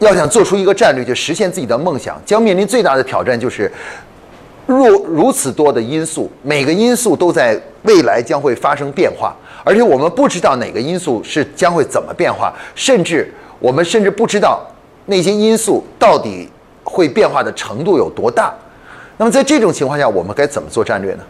要想做出一个战略，就实现自己的梦想，将面临最大的挑战，就是若如此多的因素，每个因素都在未来将会发生变化，而且我们不知道哪个因素是将会怎么变化，甚至我们甚至不知道那些因素到底会变化的程度有多大。那么在这种情况下，我们该怎么做战略呢？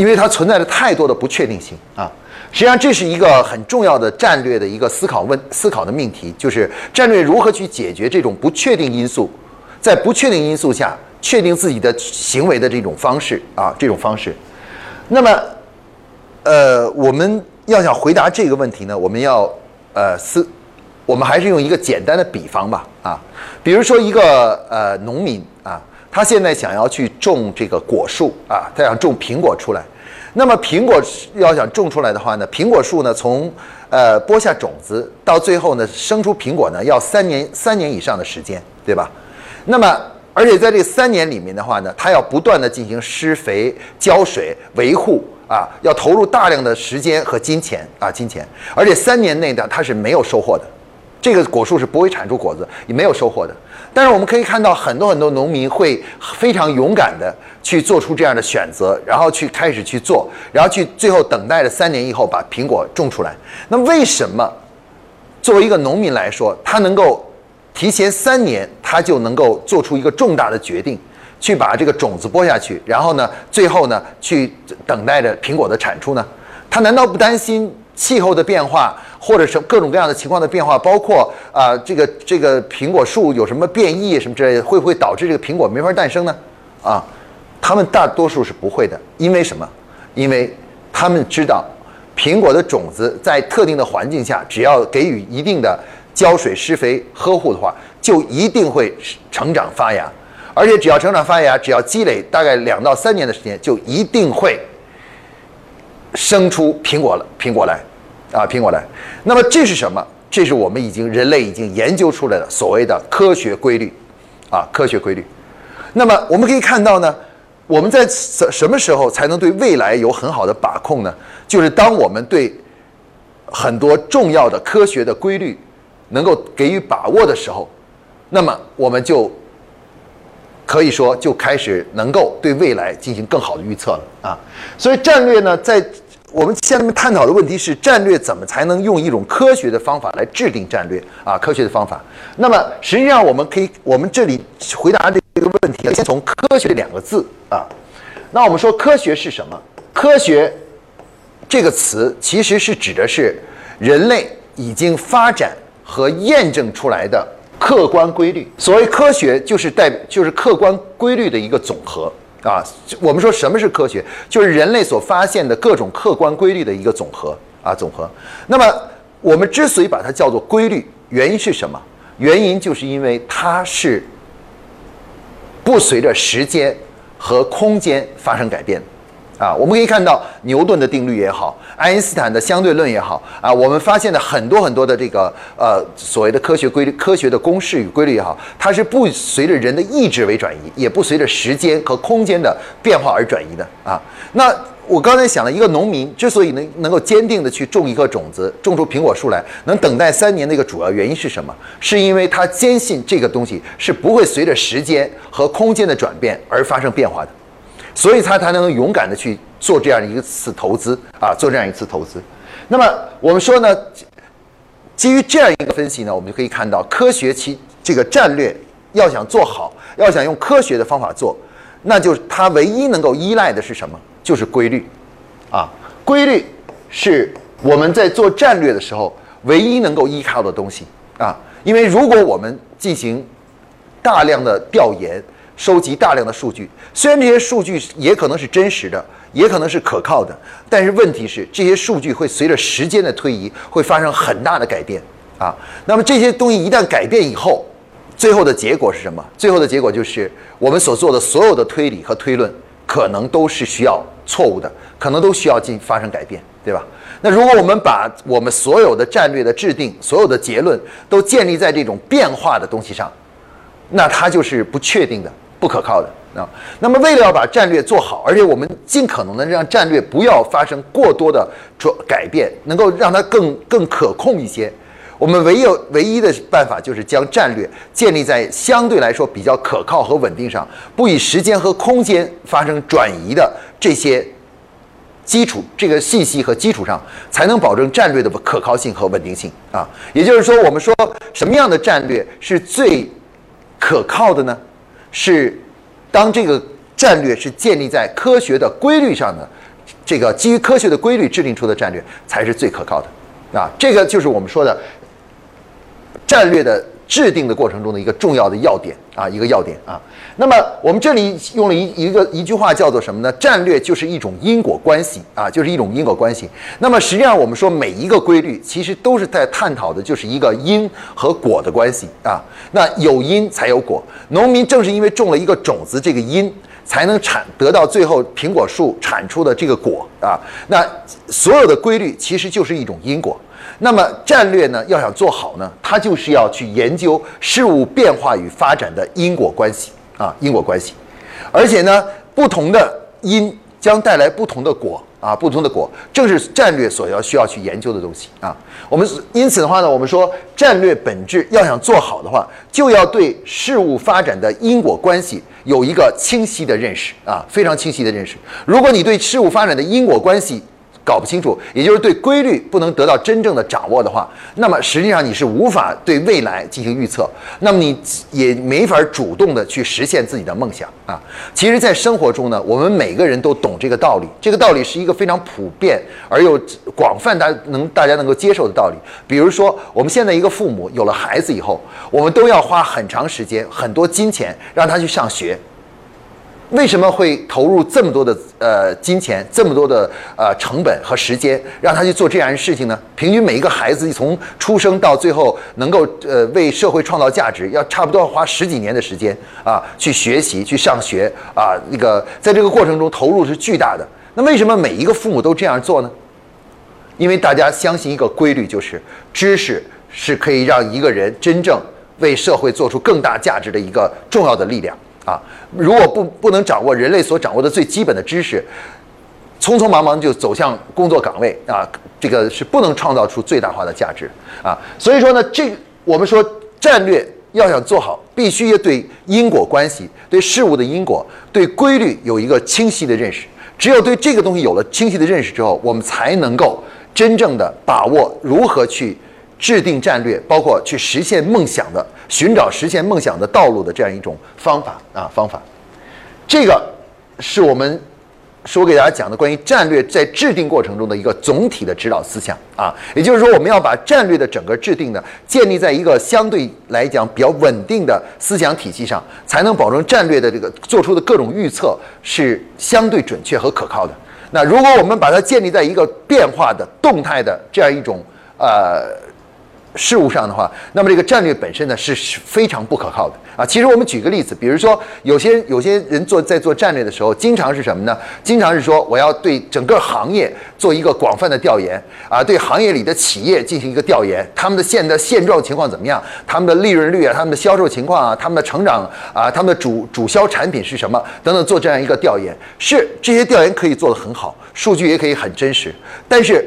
因为它存在着太多的不确定性啊。实际上，这是一个很重要的战略的一个思考问思考的命题，就是战略如何去解决这种不确定因素，在不确定因素下确定自己的行为的这种方式啊，这种方式。那么，呃，我们要想回答这个问题呢，我们要呃思，我们还是用一个简单的比方吧啊，比如说一个呃农民啊，他现在想要去种这个果树啊，他想种苹果出来。那么苹果要想种出来的话呢，苹果树呢从呃播下种子到最后呢生出苹果呢要三年三年以上的时间，对吧？那么而且在这三年里面的话呢，它要不断的进行施肥、浇水、维护啊，要投入大量的时间和金钱啊金钱，而且三年内呢它是没有收获的，这个果树是不会产出果子，也没有收获的。但是我们可以看到，很多很多农民会非常勇敢的去做出这样的选择，然后去开始去做，然后去最后等待着三年以后把苹果种出来。那为什么作为一个农民来说，他能够提前三年，他就能够做出一个重大的决定，去把这个种子播下去，然后呢，最后呢，去等待着苹果的产出呢？他难道不担心气候的变化？或者是各种各样的情况的变化，包括啊，这个这个苹果树有什么变异什么之类的，会不会导致这个苹果没法诞生呢？啊，他们大多数是不会的，因为什么？因为他们知道，苹果的种子在特定的环境下，只要给予一定的浇水、施肥、呵护的话，就一定会成长发芽，而且只要成长发芽，只要积累大概两到三年的时间，就一定会生出苹果了，苹果来。啊，苹果来，那么这是什么？这是我们已经人类已经研究出来的所谓的科学规律，啊，科学规律。那么我们可以看到呢，我们在什什么时候才能对未来有很好的把控呢？就是当我们对很多重要的科学的规律能够给予把握的时候，那么我们就可以说就开始能够对未来进行更好的预测了啊。所以战略呢，在我们下面探讨的问题是战略怎么才能用一种科学的方法来制定战略啊？科学的方法。那么实际上我们可以，我们这里回答这个问题，先从科学两个字啊。那我们说科学是什么？科学这个词其实是指的是人类已经发展和验证出来的客观规律。所谓科学，就是代就是客观规律的一个总和。啊，我们说什么是科学？就是人类所发现的各种客观规律的一个总和啊，总和。那么我们之所以把它叫做规律，原因是什么？原因就是因为它是不随着时间和空间发生改变。啊，我们可以看到牛顿的定律也好，爱因斯坦的相对论也好，啊，我们发现的很多很多的这个呃所谓的科学规律、科学的公式与规律也好，它是不随着人的意志为转移，也不随着时间和空间的变化而转移的啊。那我刚才想了一个农民之所以能能够坚定的去种一颗种子，种出苹果树来，能等待三年的一个主要原因是什么？是因为他坚信这个东西是不会随着时间和空间的转变而发生变化的。所以他才能勇敢的去做这样一次投资啊，做这样一次投资。那么我们说呢，基于这样一个分析呢，我们就可以看到，科学其这个战略要想做好，要想用科学的方法做，那就是它唯一能够依赖的是什么？就是规律啊，规律是我们在做战略的时候唯一能够依靠的东西啊。因为如果我们进行大量的调研，收集大量的数据，虽然这些数据也可能是真实的，也可能是可靠的，但是问题是这些数据会随着时间的推移会发生很大的改变啊。那么这些东西一旦改变以后，最后的结果是什么？最后的结果就是我们所做的所有的推理和推论可能都是需要错误的，可能都需要进发生改变，对吧？那如果我们把我们所有的战略的制定、所有的结论都建立在这种变化的东西上，那它就是不确定的。不可靠的啊，那么为了要把战略做好，而且我们尽可能的让战略不要发生过多的转改变，能够让它更更可控一些，我们唯有唯一的办法就是将战略建立在相对来说比较可靠和稳定上，不以时间和空间发生转移的这些基础、这个信息和基础上，才能保证战略的可靠性和稳定性啊。也就是说，我们说什么样的战略是最可靠的呢？是当这个战略是建立在科学的规律上的，这个基于科学的规律制定出的战略才是最可靠的。啊，这个就是我们说的战略的制定的过程中的一个重要的要点啊，一个要点啊。那么我们这里用了一一个一句话叫做什么呢？战略就是一种因果关系啊，就是一种因果关系。那么实际上我们说每一个规律其实都是在探讨的就是一个因和果的关系啊。那有因才有果，农民正是因为种了一个种子，这个因才能产得到最后苹果树产出的这个果啊。那所有的规律其实就是一种因果。那么战略呢，要想做好呢，它就是要去研究事物变化与发展的因果关系啊，因果关系。而且呢，不同的因将带来不同的果啊，不同的果正是战略所要需要去研究的东西啊。我们因此的话呢，我们说战略本质要想做好的话，就要对事物发展的因果关系有一个清晰的认识啊，非常清晰的认识。如果你对事物发展的因果关系，搞不清楚，也就是对规律不能得到真正的掌握的话，那么实际上你是无法对未来进行预测，那么你也没法主动的去实现自己的梦想啊。其实，在生活中呢，我们每个人都懂这个道理，这个道理是一个非常普遍而又广泛大能大家能够接受的道理。比如说，我们现在一个父母有了孩子以后，我们都要花很长时间、很多金钱让他去上学。为什么会投入这么多的呃金钱，这么多的呃成本和时间，让他去做这样的事情呢？平均每一个孩子从出生到最后能够呃为社会创造价值，要差不多花十几年的时间啊，去学习去上学啊，那个在这个过程中投入是巨大的。那为什么每一个父母都这样做呢？因为大家相信一个规律，就是知识是可以让一个人真正为社会做出更大价值的一个重要的力量。啊，如果不不能掌握人类所掌握的最基本的知识，匆匆忙忙就走向工作岗位啊，这个是不能创造出最大化的价值啊。所以说呢，这我们说战略要想做好，必须要对因果关系、对事物的因果、对规律有一个清晰的认识。只有对这个东西有了清晰的认识之后，我们才能够真正的把握如何去。制定战略，包括去实现梦想的、寻找实现梦想的道路的这样一种方法啊方法，这个是我们是我给大家讲的关于战略在制定过程中的一个总体的指导思想啊。也就是说，我们要把战略的整个制定呢，建立在一个相对来讲比较稳定的思想体系上，才能保证战略的这个做出的各种预测是相对准确和可靠的。那如果我们把它建立在一个变化的、动态的这样一种呃。事物上的话，那么这个战略本身呢是非常不可靠的啊。其实我们举个例子，比如说有些有些人做在做战略的时候，经常是什么呢？经常是说我要对整个行业做一个广泛的调研啊，对行业里的企业进行一个调研，他们的现的现状情况怎么样？他们的利润率啊，他们的销售情况啊，他们的成长啊，他们的主主销产品是什么等等，做这样一个调研，是这些调研可以做得很好，数据也可以很真实。但是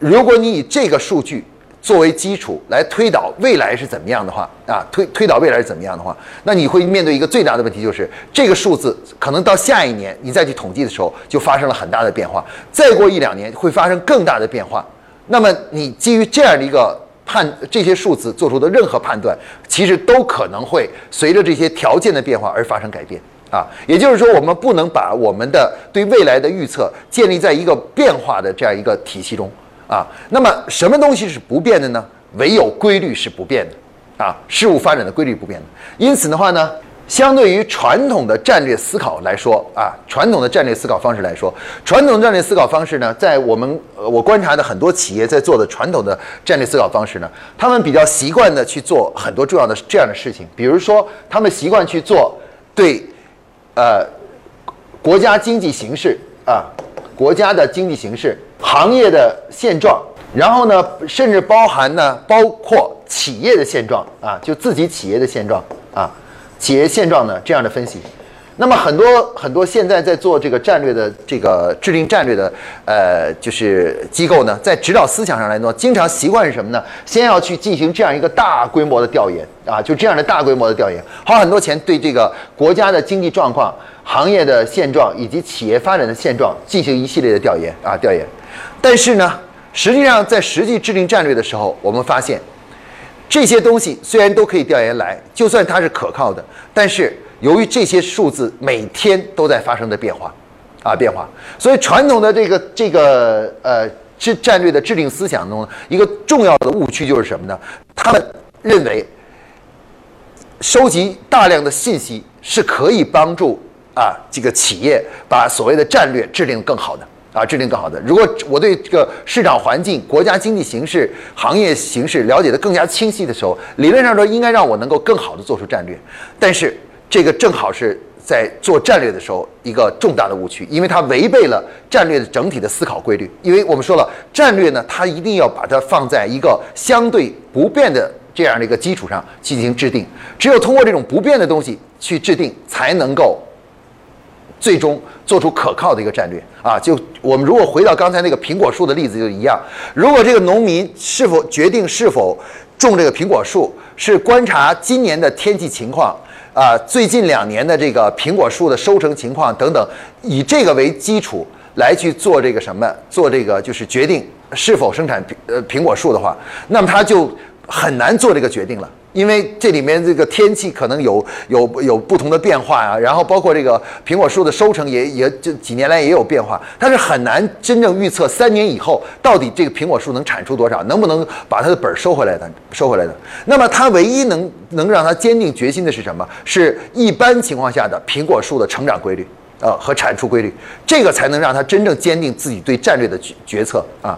如果你以这个数据，作为基础来推导未来是怎么样的话啊，推推导未来是怎么样的话，那你会面对一个最大的问题，就是这个数字可能到下一年你再去统计的时候就发生了很大的变化，再过一两年会发生更大的变化。那么你基于这样的一个判这些数字做出的任何判断，其实都可能会随着这些条件的变化而发生改变啊。也就是说，我们不能把我们的对未来的预测建立在一个变化的这样一个体系中。啊，那么什么东西是不变的呢？唯有规律是不变的，啊，事物发展的规律不变的。因此的话呢，相对于传统的战略思考来说，啊，传统的战略思考方式来说，传统的战略思考方式呢，在我们呃我观察的很多企业在做的传统的战略思考方式呢，他们比较习惯的去做很多重要的这样的事情，比如说他们习惯去做对，呃，国家经济形势啊，国家的经济形势。行业的现状，然后呢，甚至包含呢，包括企业的现状啊，就自己企业的现状啊，企业现状呢这样的分析。那么很多很多现在在做这个战略的这个制定战略的呃就是机构呢，在指导思想上来说，经常习惯是什么呢？先要去进行这样一个大规模的调研啊，就这样的大规模的调研，花很多钱对这个国家的经济状况、行业的现状以及企业发展的现状进行一系列的调研啊调研。但是呢，实际上在实际制定战略的时候，我们发现这些东西虽然都可以调研来，就算它是可靠的，但是由于这些数字每天都在发生的变化，啊变化，所以传统的这个这个呃制战略的制定思想中，一个重要的误区就是什么呢？他们认为收集大量的信息是可以帮助啊这个企业把所谓的战略制定更好的啊制定更好的。如果我对这个市场环境、国家经济形势、行业形势了解的更加清晰的时候，理论上说应该让我能够更好的做出战略，但是。这个正好是在做战略的时候一个重大的误区，因为它违背了战略的整体的思考规律。因为我们说了，战略呢，它一定要把它放在一个相对不变的这样的一个基础上进行制定。只有通过这种不变的东西去制定，才能够最终做出可靠的一个战略啊！就我们如果回到刚才那个苹果树的例子就一样，如果这个农民是否决定是否种这个苹果树，是观察今年的天气情况。啊，最近两年的这个苹果树的收成情况等等，以这个为基础来去做这个什么，做这个就是决定是否生产呃苹果树的话，那么他就很难做这个决定了。因为这里面这个天气可能有有有不同的变化啊，然后包括这个苹果树的收成也也这几年来也有变化，它是很难真正预测三年以后到底这个苹果树能产出多少，能不能把它的本儿收回来的收回来的。那么它唯一能能让它坚定决心的是什么？是一般情况下的苹果树的成长规律啊和产出规律，这个才能让它真正坚定自己对战略的决决策啊。